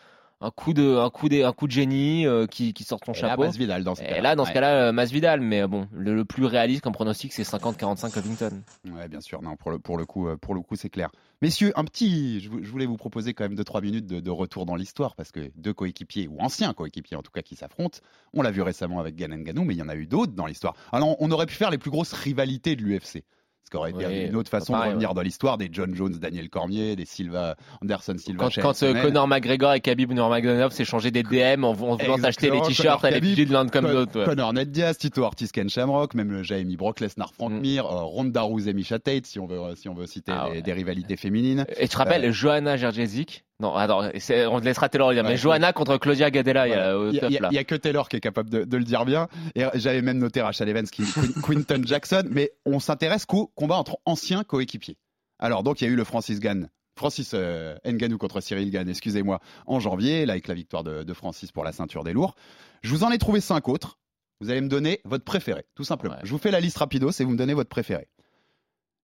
Un coup de, un coup de, un coup de génie euh, qui, qui sort ton Et là, chapeau. Masvidal dans ce Et cas-là. là, dans ce Ouais. cas-là, Masvidal. Mais bon, le, le plus réaliste comme pronostic, c'est 50-45 Covington. Ouais, bien sûr. Non, pour le, pour le coup, euh, pour le coup, c'est clair. Messieurs, un petit, je, vou- je voulais vous proposer quand même 2-3 minutes de, de retour dans l'histoire parce que deux coéquipiers ou anciens coéquipiers en tout cas qui s'affrontent. On l'a vu récemment avec Gann Ganou, mais il y en a eu d'autres dans l'histoire. Alors, on aurait pu faire les plus grosses rivalités de l'UFC. Ce qui aurait été une autre façon pareil, de revenir dans l'histoire des John Jones, Daniel Cormier, des Silva, Anderson Silva. Quand, quand euh. Conor McGregor et Khabib Nurmagomedov s'échangé des DM en, en voulant les Exactement, t-shirts Khabib, pilules l'un comme l'autre. ouais. Conor Ned Diaz, Tito Ortiz, Ken Shamrock, même le Jamie Brock Lesnar, Frank Mm. Mir, euh, Ronda Rousey, Misha Tate, si on veut, si on veut citer Ah des, des rivalités féminines. Et tu te rappelles, Euh, Johanna Jerjezic Non, attends, on te laissera Taylor dire. Ouais, mais Johanna contre Claudia Gadella, il y a, au Il y a- que Taylor qui est capable de, de le dire bien. Et j'avais même noté Rachel Evans, qui, Quin- Quinton Jackson. Mais on s'intéresse qu'au combat entre anciens coéquipiers. Alors, donc, il y a eu le Francis Gann. Francis euh, Ngannou contre Cyril Gann, excusez-moi, en janvier, là, avec la victoire de, de Francis pour la ceinture des lourds. Je vous en ai trouvé cinq autres. Vous allez me donner votre préféré, tout simplement. Je vous fais la liste rapidos et vous me donnez votre préféré.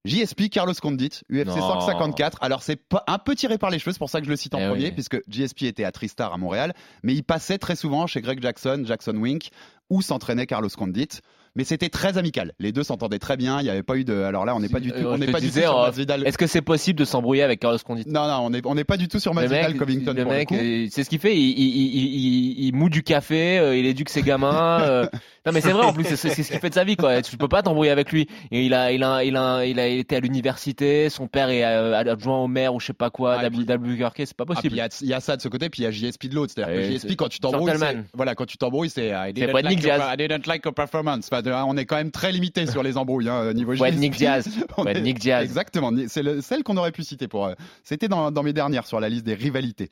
JSP, Carlos Condit, UFC Non. 154. Alors, c'est un peu tiré par les cheveux, c'est pour ça que je le cite en Eh premier, oui. puisque JSP était à Tristar à Montréal, mais il passait très souvent chez Greg Jackson, Jackson Wink, où s'entraînait Carlos Condit. Mais c'était très amical. Les deux s'entendaient très bien. Il n'y avait pas eu de. Alors là, on n'est pas du tout. Euh, On je n'est pas du tout sur euh, Masvidal. Est-ce que c'est possible de s'embrouiller avec Carlos Condit? Non, non, on n'est on n'est pas du tout sur Masvidal Covington. le mec, euh, c'est ce qu'il fait. Il, il, il, il, il moue du café, il éduque ses gamins. euh. Non, mais c'est vrai en plus, c'est ce qu'il fait de sa vie, quoi. Tu peux pas t'embrouiller avec lui. Et il a, il a, il a, il a été à l'université. Son père est adjoint au maire ou je sais pas quoi, d'Al- d'Albuquerque. C'est pas Ah, possible. il y, a- il y a ça de ce côté, puis il y a JSP de l'autre. C'est-à-dire que JSP, quand tu t'embrouilles, voilà, quand tu t'embrouilles, c'est I didn't, like your, Diaz. I didn't like your performance. Enfin, de- on est quand même très limité sur les embrouilles hein, au niveau JSP. Nick Diaz. Est- Nick Diaz. Exactement. C'est le- celle qu'on aurait pu citer pour. euh, C'était dans, dans mes dernières sur la liste des rivalités.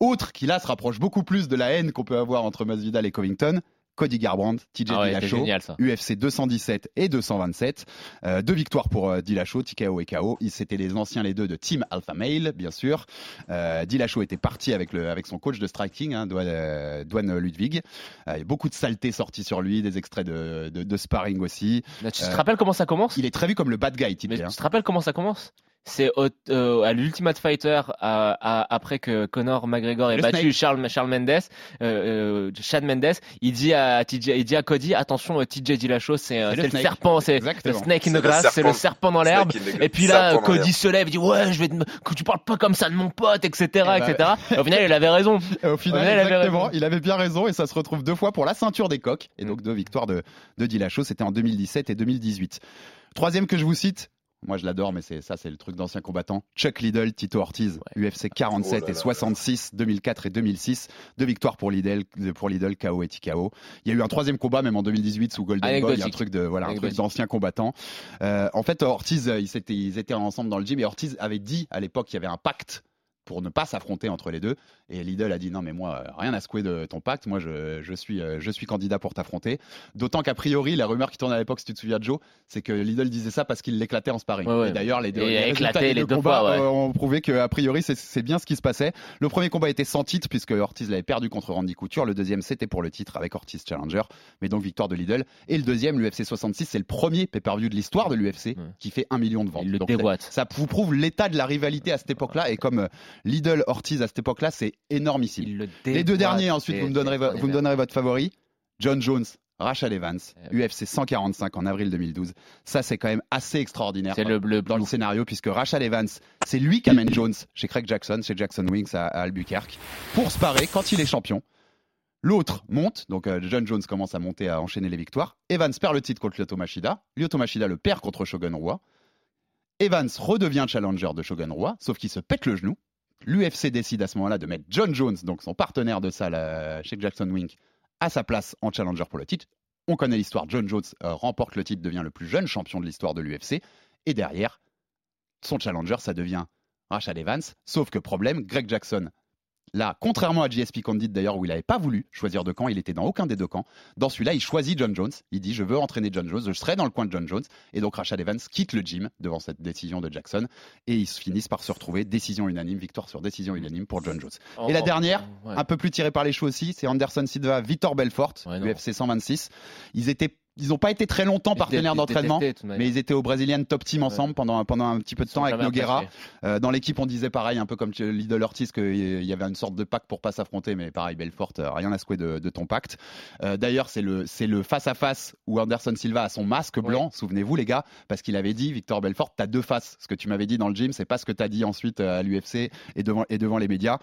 Autre qui là se rapproche beaucoup plus de la haine qu'on peut avoir entre Masvidal et Covington. Cody Garbrandt, TJ Ah ouais, c'était Dillashaw, génial, ça. UFC 217 et 227. Euh, deux victoires pour euh, Dillashaw, TKO et KO. Ils C'était les anciens les deux de Team Alpha Male, bien sûr. Euh, Dillashaw était parti avec, le, avec son coach de striking, hein, Dwan, euh, Ludwig. Euh, beaucoup de saletés sorties sur lui, des extraits de, de, de sparring aussi. Là, tu te rappelles comment ça commence? Il est très vu comme le bad guy, TJ. Hein. tu te rappelles comment ça commence? C'est au- euh, à l'Ultimate Fighter, à- à- après que Conor McGregor ait Le battu Snake. Charles, Charles Mendes, euh, euh, Chad Mendes, il dit à TJ, il dit à Cody, attention, TJ Dillashaw, c'est C'est le serpent, c'est le snake in the grass, c'est le serpent. dans l'herbe. Snake in the- Et puis là, Cody se lève, il dit ouais, je vais que tu parles pas comme ça de mon pote, etc., Eh ben, etc. Et au final, il avait raison. Et au final, il avait il avait bien raison et ça se retrouve deux fois pour la ceinture des coqs et donc deux victoires de, de Dillashaw, c'était en 2017 et 2018. Troisième que je vous cite, moi je l'adore mais c'est ça c'est le truc d'ancien combattant, Chuck Liddell, Tito Ortiz, UFC 47 Oh là et là. 66, 2004 et 2006, deux victoires pour Liddell, pour Liddell KO et TKO. Il y a eu un troisième combat même en 2018 sous Golden Boy, il y a un truc de voilà un truc Anecdotique. d'ancien combattant. Euh, en fait Ortiz, euh, ils étaient, ils étaient ensemble dans le gym et Ortiz avait dit à l'époque qu'il y avait un pacte pour ne pas s'affronter entre les deux. Et Lidl a dit non mais moi euh, rien à secouer de ton pacte, moi je, je suis euh, je suis candidat pour t'affronter. D'autant qu'a priori la rumeur qui tournait à l'époque, si tu te souviens de Joe, c'est que Lidl disait ça parce qu'il l'éclatait en sparring. Ouais, ouais. Et d'ailleurs les deux, les résultats les deux deux combats fois, ouais. euh, ont prouvé que a priori c'est- bien ce qui se passait. Le premier combat était sans titre puisque Ortiz l'avait perdu contre Randy Couture. Le deuxième c'était pour le titre avec Ortiz Challenger, mais donc victoire de Lidl. Et le deuxième, l'UFC 66, c'est le premier pay-per-view de l'histoire de l'UFC qui fait un million de ventes. Il le Donc, ça vous prouve l'état de la rivalité à cette époque-là. Et comme Lidl Ortiz à cette époque-là, c'est énormissime. Les deux derniers, ensuite, vous me donnerez, vous me votre favori. John Jones, Rashad Evans, UFC 145 en avril 2012. Ça, c'est quand même assez extraordinaire C'est le, le dans le scénario, puisque Rashad Evans, c'est lui qui amène Jones chez Craig Jackson, chez Jackson Wings à, à Albuquerque, pour se parer quand il est champion. L'autre monte, donc euh, John Jones commence à monter, à enchaîner les victoires. Evans perd le titre contre Lyoto Machida. Lyoto Machida le perd contre Shogun Roi. Evans redevient challenger de Shogun Roi, sauf qu'il se pète le genou. L'UFC décide à ce moment-là de mettre John Jones, donc son partenaire de salle euh, chez Jackson Wink, à sa place en challenger pour le titre. On connaît l'histoire. John Jones euh, remporte le titre, devient le plus jeune champion de l'histoire de l'UFC. Et derrière, son challenger, ça devient Rashad Evans. Sauf que problème, Greg Jackson, là, contrairement à GSP Condit d'ailleurs, où il n'avait pas voulu choisir de camp, il était dans aucun des deux camps. Dans celui-là, il choisit John Jones. Il dit Je veux entraîner John Jones, je serai dans le coin de John Jones. Et donc Rashad Evans quitte le gym devant cette décision de Jackson. Et ils se finissent par se retrouver, décision unanime, victoire sur décision unanime pour John Jones. Oh, Et la dernière, ouais. un peu plus tirée par les cheveux aussi, c'est Anderson Silva, Vitor Belfort, Ouais. UFC 126. Ils étaient. Ils n'ont pas été très longtemps partenaires d'entraînement, mais ils étaient au Brazilian Top Team ensemble pendant, pendant un petit peu de temps avec Noguera. Euh, dans l'équipe, on disait pareil, un peu comme Lidl Ortiz, qu'il y avait une sorte de pacte pour pas s'affronter, mais pareil, Belfort, euh, rien à secouer de, de ton pacte. Euh, D'ailleurs, c'est le, face-à-face où Anderson Silva a son masque blanc, souvenez-vous les gars, parce qu'il avait dit, Victor Belfort, t'as deux faces. Ce que tu m'avais dit dans le gym, c'est pas ce que t'as dit ensuite à l'UFC et devant, et devant les médias.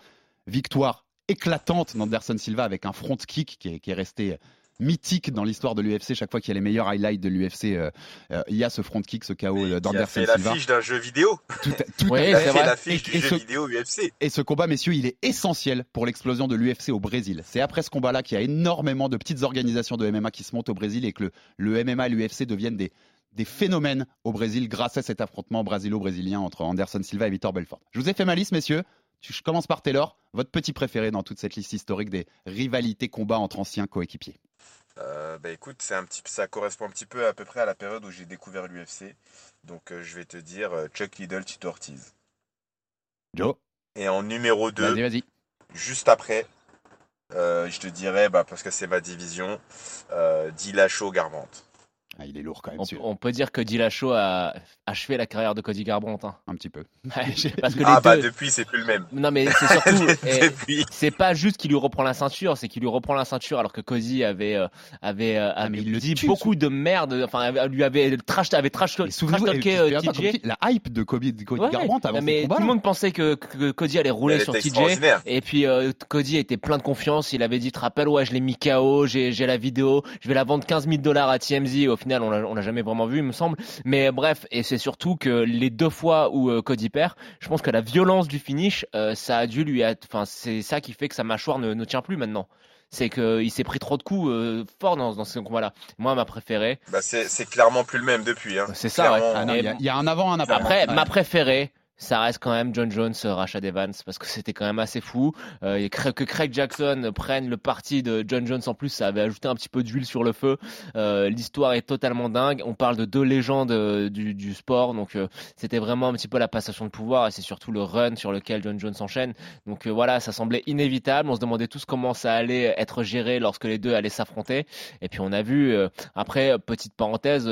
Victoire éclatante d'Anderson Silva avec un front kick qui est, qui est resté mythique dans l'histoire de l'UFC. Chaque fois qu'il y a les meilleurs highlights de l'UFC, euh, euh, il y a ce front kick, ce KO a d'Anderson fait Silva. l'affiche d'un jeu vidéo. Tout à- tout fait l'affiche Et- du et jeu ce- vidéo UFC. et ce combat, messieurs, il est essentiel pour l'explosion de l'UFC au Brésil. C'est après ce combat-là qu'il y a énormément de petites organisations de MMA qui se montent au Brésil et que le, le MMA et l'UFC deviennent des, des phénomènes au Brésil grâce à cet affrontement brésilo-brésilien entre Anderson Silva et Vitor Belfort. Je vous ai fait ma liste, messieurs. Je commence par Taylor, votre petit préféré dans toute cette liste historique des rivalités combats entre anciens coéquipiers. Euh, bah écoute, c'est un petit, ça correspond un petit peu à peu près à la période où j'ai découvert l'UFC. Donc euh, je vais te dire euh, Chuck Liddell, Tito Ortiz. Joe, Et en numéro 2, vas-y, vas-y. juste après, euh, je te dirais, bah, parce que c'est ma division, Dillashaw Garbrandt. Ah, il est lourd quand même, On, peut dire que Dillashaw a achevé la carrière de Cody Garbrandt. hein. un petit peu. Parce que les Ah bah deux- depuis, c'est plus le même. Non mais c'est surtout, eh, Depuis. c'est pas juste qu'il lui reprend la ceinture, c'est qu'il lui reprend la ceinture alors que Cody avait euh, avait, euh, avait mais il le dit tue, beaucoup de merde, enfin lui avait trash avait trash, talké euh, TJ. qui- la hype de Kobe, de Cody Ouais, Garbrandt avant mais combat tout le monde pensait que, que Cody allait rouler sur TJ et puis euh, Cody était plein de confiance, il avait dit te rappelles ouais je l'ai mis KO, j'ai j'ai la vidéo, je vais la vendre 15 000 dollars à TMZ au final on l'a on l'a jamais vraiment vu il me semble mais bref et c'est surtout que les deux fois où euh, Cody perd je pense que la violence du finish euh, ça a dû lui être enfin c'est ça qui fait que sa mâchoire ne, ne tient plus maintenant c'est qu'il s'est pris trop de coups euh, forts dans, dans ce combat-là. Moi, ma préférée, Bah, c'est c'est clairement plus le même depuis. Hein. c'est ça. ouais. Clairement. Ah non, il y, a- il y a un avant, un après. après, Ouais. ma préférée, ça reste quand même John Jones, euh, Rashad Evans, parce que c'était quand même assez fou. Euh, que Craig Jackson prenne le parti de John Jones en plus, ça avait ajouté un petit peu d'huile sur le feu. Euh, L'histoire est totalement dingue. On parle de deux légendes euh, du, du sport, donc euh, c'était vraiment un petit peu la passation de pouvoir et c'est surtout le run sur lequel John Jones enchaîne. Donc euh, voilà, ça semblait inévitable. On se demandait tous comment ça allait être géré lorsque les deux allaient s'affronter. Et puis on a vu, après, petite parenthèse,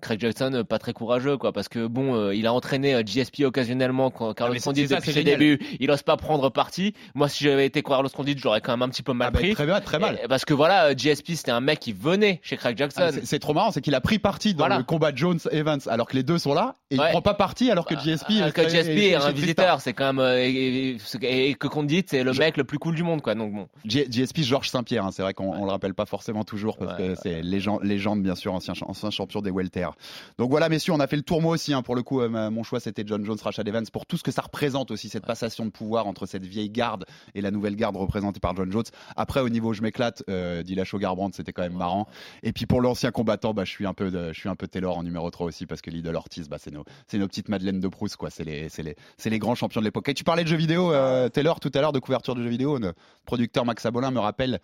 Craig Jackson pas très courageux, quoi, parce que bon, il a entraîné GSP occasionnellement quand Carlos mais c'est- Condit depuis ses débuts, il ose pas prendre parti. Moi, si j'avais été Carlos Condit, j'aurais quand même un petit peu mal Ah bah, pris. très bien, très mal. Et- parce que voilà, euh, GSP c'était un mec qui venait chez Craig Jackson. Ah, c'est- trop marrant, c'est qu'il a pris parti dans Voilà. le combat Jones-Evans alors que les deux sont là et Ouais. il prend pas parti alors que GSP Euh, est que GSP est- est un visiteur, c'est quand même euh, et, et- et que Condit c'est le mec le plus cool du monde, quoi. Donc bon. G- GSP Georges Saint-Pierre, hein, c'est vrai qu'on on le rappelle pas forcément toujours parce que c'est légende, légende bien sûr, ancien, ancien champion des welter. Donc voilà messieurs, on a fait le tour moi aussi. hein, pour le coup, euh, mon choix c'était John Jones, Rashad Evans. Evans pour tout ce que ça représente aussi, cette passation de pouvoir entre cette vieille garde et la nouvelle garde représentée par John Jones. Après, au niveau je m'éclate, euh, Dillashaw Garbrandt, c'était quand même marrant. Et puis pour l'ancien combattant, bah, je suis un peu, de- je suis un peu Taylor en numéro 3 aussi parce que Lidl Ortiz, bah, c'est nos, nos petites Madeleine de Proust, quoi. C'est les, les, les grands champions de l'époque. Et tu parlais de jeux vidéo, euh, Taylor, tout à l'heure de couverture de jeux vidéo. Le producteur Max Abolin me rappelle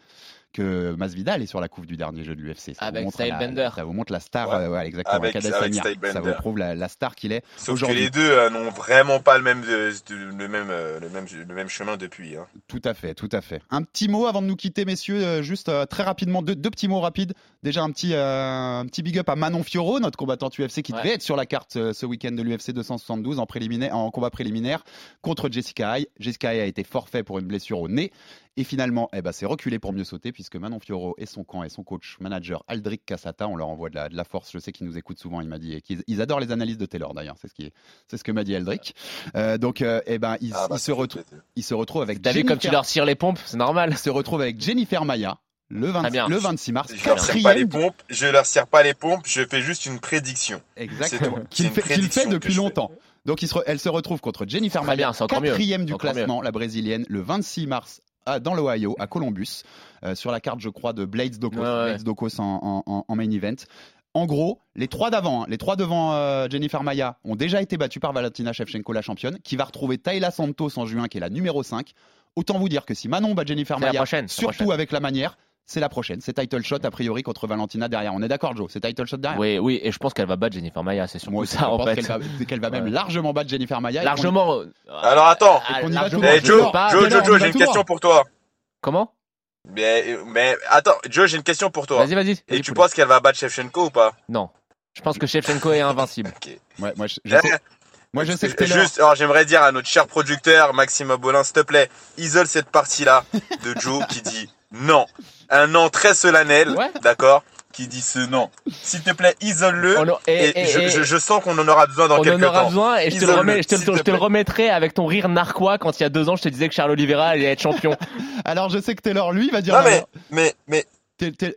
que Masvidal est sur la couve du dernier jeu de l'UFC. Ça vous Avec montre la- Bender. Ça vous montre la star, Ouais. euh, ouais, exactement. Avec- Adesanya. avec Style ça vous prouve la, la star qu'il est Sauf que aujourd'hui. les deux euh, n'ont vraiment pas le même, le euh, le même, le même chemin depuis. hein. Tout à fait, tout à fait. Un petit mot avant de nous quitter, messieurs, euh, juste euh, très rapidement, deux, deux petits mots rapides. Déjà un petit, euh, un petit big up à Manon Fioro, notre combattante UFC qui devait être sur la carte euh, ce week-end de l'UFC 272 en, préliminaire, en combat préliminaire contre Jessica Ay. Jessica Ay a été forfait pour une blessure au nez. Et finalement, eh ben, c'est reculé pour mieux sauter puisque Manon Fioro et son camp et son coach manager Aldric Cassata, on leur envoie de la, de la force. Je sais qu'ils nous écoutent souvent, il m'a dit. et qu'ils ils adorent les analyses de Taylor d'ailleurs, c'est ce, qui, c'est ce que m'a dit Aldric. Euh, donc, euh, eh ben, ils, Ah bah, ils se retrouvent ils se retrouvent avec T'as vu comme tu leur tires les pompes, c'est normal. ils se retrouvent avec Jennifer Maya le, 20 Très bien. le 26 mars. Je leur serre pas les pompes, je leur serre pas les pompes, je fais juste une prédiction. exactement. Qu'il fait, depuis longtemps. Donc il se re- elle se retrouve contre Jennifer Maya, quatrième du Encore classement, la brésilienne, le 26 mars à- dans l'Ohio, à Columbus, euh, sur la carte, je crois, de Blades Dokos, Ouais, ouais. Blades Dokos en, en- en- en main event. En gros, les trois d'avant, hein, les trois devant euh, Jennifer Maya, ont déjà été battus par Valentina Shevchenko, la championne, qui va retrouver Tayla Santos en juin, qui est la numéro 5. Autant vous dire que si Manon bat Jennifer Maya, prochaine, surtout avec la manière, c'est la prochaine. C'est title shot a priori contre Valentina derrière. On est d'accord, Joe C'est title shot derrière. Oui, oui, et je pense qu'elle va battre Jennifer Maya, c'est surtout Moi aussi, ça je en pense fait. qu'elle va, qu'elle va même Ouais. largement battre Jennifer Maya. Largement. euh, Alors attends, ah, largement. Eh, Joe. Joe, Joe, Joe, j'ai une question pour toi. Comment? Mais, mais attends, Joe, j'ai une question pour toi. Vas-y, vas-y. Et tu penses qu'elle va battre Shevchenko ou pas? Non. Je pense que Shevchenko est invincible. Ok. Ouais, moi, je, je sais, moi, je sais que. Juste, alors j'aimerais dire à notre cher producteur Maxime Abolin, s'il te plaît, isole cette partie-là de Joe qui dit non. Un non très solennel, Ouais. d'accord Qui dit ce non. S'il te plaît, isole-le. On a- et- Et, et- je, et- je- je sens qu'on en aura besoin dans On quelques en aura temps. besoin et je te, le, remets, je, te, le- te je te le plaît. remettrai avec ton rire narquois quand il y a deux ans je te disais que Charles Oliveira allait être champion. Alors, je sais que Taylor, lui, va dire Non mais, l'inverse. mais, mais, Ta- ta-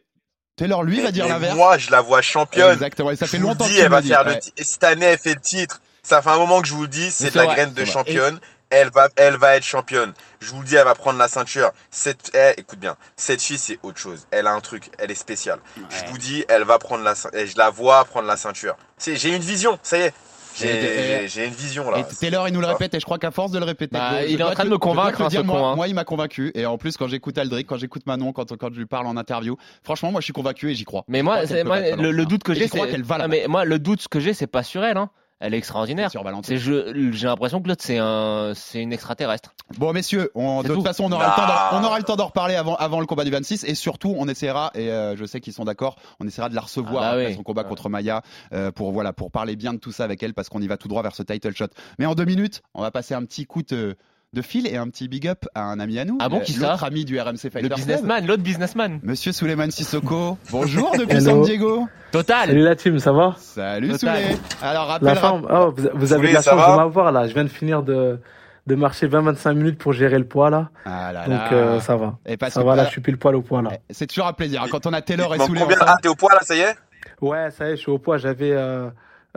Taylor, lui, va dire l'inverse. moi je la vois championne. Exactement. Et ça fait je vous longtemps que tu elle va dis. faire Ouais. le titre. Cette année, elle fait le titre. Ça fait un moment que je vous le dis, c'est de la vrai, graine de championne. Elle va, elle va être championne. Je vous le dis, elle va prendre la ceinture. Cette, eh, écoute bien, cette fille, c'est autre chose. Elle a un truc, elle est spéciale. Je vous dis, elle va prendre la ceinture. Je la vois prendre la ceinture. C'est, j'ai une vision, ça y est. J'ai, une vision là. Et Taylor, il nous le répète, et je crois qu'à force de le répéter, Bah, je- il est en train de me convaincre, hein, dire, ce moi, con, hein. moi, il m'a convaincu. Et en plus, quand j'écoute Aldric, quand j'écoute Manon, quand, quand je lui parle en interview, franchement, moi, je suis convaincu et j'y crois. Mais moi, le, doute que j'ai, c'est qu'elle va Ah, là. mais moi le doute que j'ai, c'est pas sur elle. Hein. Elle est extraordinaire. C'est je, j'ai l'impression que l'autre c'est un, c'est une extraterrestre. Bon, messieurs, on- de toute tout. façon, on aura, le temps d'en- on aura le temps d'en reparler avant, avant le combat du 26. Et surtout, on essaiera, et euh, je sais qu'ils sont d'accord, on essaiera de la recevoir Ah bah après oui. son combat Ouais. contre Maya euh, pour, voilà, pour parler bien de tout ça avec elle parce qu'on y va tout droit vers ce title shot. Mais en deux minutes, on va passer un petit coup de, de fil et un petit big up à un ami à nous. Ah bon, euh, qui ça L'autre ami du RMC Fighter Le businessman, l'autre businessman. Monsieur Suleiman Sissoko, bonjour depuis Hello. San Diego. Total. Salut la team, ça va? Salut. Souley. Alors rappelle, La forme oh, vous, vous avez de la chance de m'avoir là. Je viens de finir de, de marcher 20-25 minutes pour gérer le poids là. Ah là Donc là. euh, ça va. Et parce Ça que- va là, je suis pile poil au poids là. C'est toujours un plaisir quand on a Taylor et Souley combien ensemble. Ah, t'es au poids là, ça y est? Ouais, ça y est, je suis au poids. J'avais euh,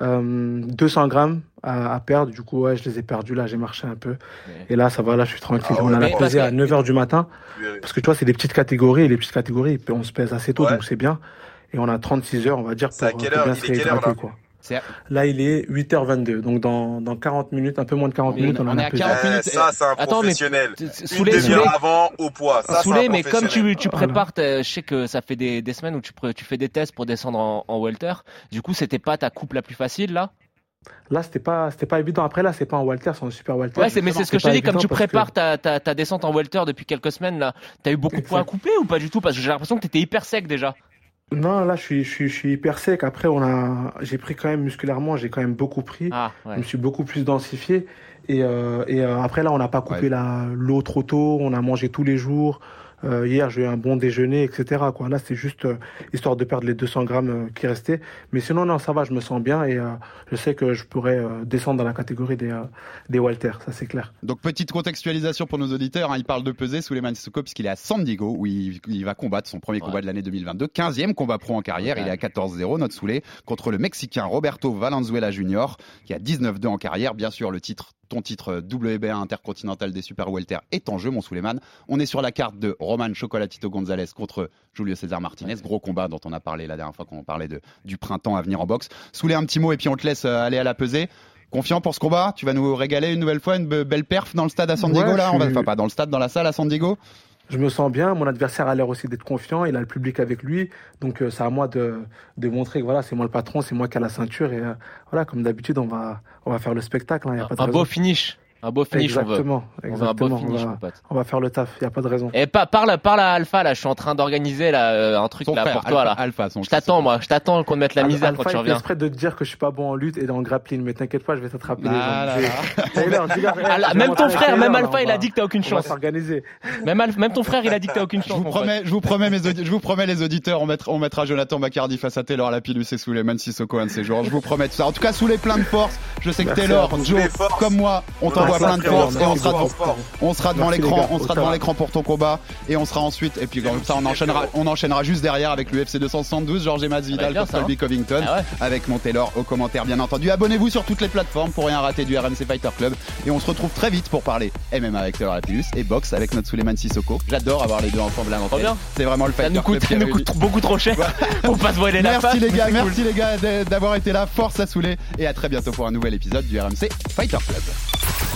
euh, 200 grammes à, à perdre. Du coup, ouais, je les ai perdus là. J'ai marché un peu. Et là, ça va. Là, je suis tranquille. Ah on a la pesée à 9h du matin. Parce que tu vois, c'est des petites catégories. Et les petites catégories, on se pèse assez tôt, Ouais. donc c'est bien. Et on a 36 heures, on va dire, C'est à pour, quelle pour heure bien Il se est quelle heure, là quoi. C'est- Là, il est 8h22. Donc, dans, dans 40 minutes, un peu moins de 40 Mais minutes, on- on, en est a à pesé. 40 Eh, minutes. Ça, c'est un Attends, professionnel. Une Souley. avant au poids. Ça, mais comme tu, prépares, je sais que ça fait des, des semaines où tu, tu fais des tests pour descendre en, en welter. Du coup, c'était pas ta coupe la plus facile là? Là, c'était pas, c'était pas évident. Après, là, c'est pas un Walter, c'est un super Walter. Ouais, c'est, mais c'est ce que je te dis, comme tu que- prépares ta, ta, ta descente en welter depuis quelques semaines là, t'as eu beaucoup de points à couper ou pas du tout? Parce que j'ai l'impression que t'étais hyper sec déjà. Non, là, je suis, je suis, je suis hyper sec. Après, on a, j'ai pris quand même musculairement, j'ai quand même beaucoup pris. Ah, Je me suis beaucoup plus densifié. Et, euh, et euh, après, là, on n'a pas coupé Ouais. la, l'eau trop tôt. On a mangé tous les jours. Euh, hier, j'ai eu un bon déjeuner, etc. Quoi. Là, c'est juste euh, histoire de perdre les 200 grammes euh, qui restaient. Mais sinon, non, ça va, je me sens bien et euh, je sais que je pourrais euh, descendre dans la catégorie des, euh, des Walter, ça c'est clair. Donc petite contextualisation pour nos auditeurs, hein, il parle de peser Suleiman Sissoko puisqu'il est à San Diego où il, il va combattre son premier combat de l'année 2022, 15e combat pro en carrière, il est à 14-0 notre Soulé contre le Mexicain Roberto Valenzuela Jr. qui a 19-2 en carrière, bien sûr le titre ton titre WBA intercontinental des Super Welter est en jeu, mon Suleiman. On est sur la carte de Roman Chocolatito Gonzalez contre Julio César Martinez. Gros combat dont on a parlé la dernière fois quand on parlait de, du printemps à venir en boxe. Soulé un petit mot et puis on te laisse euh, aller à la pesée. Confiant pour ce combat Tu vas nous régaler une nouvelle fois, une be- belle perf dans le stade à San Diego Ouais, là on va, Enfin, pas dans le stade, dans la salle à San Diego Je me sens bien, mon adversaire a l'air aussi d'être confiant, il a le public avec lui, donc euh, c'est à moi de, de montrer que voilà, c'est moi le patron, c'est moi qui ai la ceinture et euh, voilà, comme d'habitude, on va, on va faire le spectacle. hein, y a pas de Un beau finish. Un beau finish, on veut. Exactement, On veut un beau finish, on va, mon pote. on va faire le taf, il n'y a pas de raison. Et pa- parle, parle à Alpha là, je suis en train d'organiser là euh, un truc Son là frère, pour toi Alpha- là. Alpha, son- je t'attends moi, je t'attends qu'on te mette la Al- misère Alpha, quand tu reviens. exprès de te dire que je suis pas bon en lutte et en grappling, mais t'inquiète pas, je vais t'attraper Ah même ton frère, même Alpha, il a dit que t'as aucune On va chance. s'organiser. Même, Alpha- même ton frère, il a dit que t'as aucune chance. Je vous promets, je vous les auditeurs, on mettra, on mettra Jonathan Bacardi face à Taylor Lapillus et Suleiman Sissoko un de ces jours. Je vous promets tout ça. En tout cas, sous les plein de force. Je sais que Taylor. Joe, comme moi, on t'envoie Plein de et on sera, beaucoup. on sera devant l'écran, on sera devant pour ton combat et on sera ensuite et puis comme ça on enchaînera, on enchaînera juste derrière avec l'UFC 272, Georges et Masvidal bien, contre ça, hein. Colby Covington Ah avec mon Taylor au commentaire bien entendu. Abonnez-vous sur toutes les plateformes pour rien rater du RMC Fighter Club et on se retrouve très vite pour parler MMA avec Taylor Lapillus et boxe avec notre Suleiman Sissoko. J'adore avoir les deux ensemble là. C'est vraiment le Ça Fighter nous coûte, Club ça nous coûte beaucoup trop cher pour pas se voiler la. Merci les gars, merci les gars d'avoir été là. Force à Soulé et à très bientôt pour un nouvel épisode du RMC Fighter Club.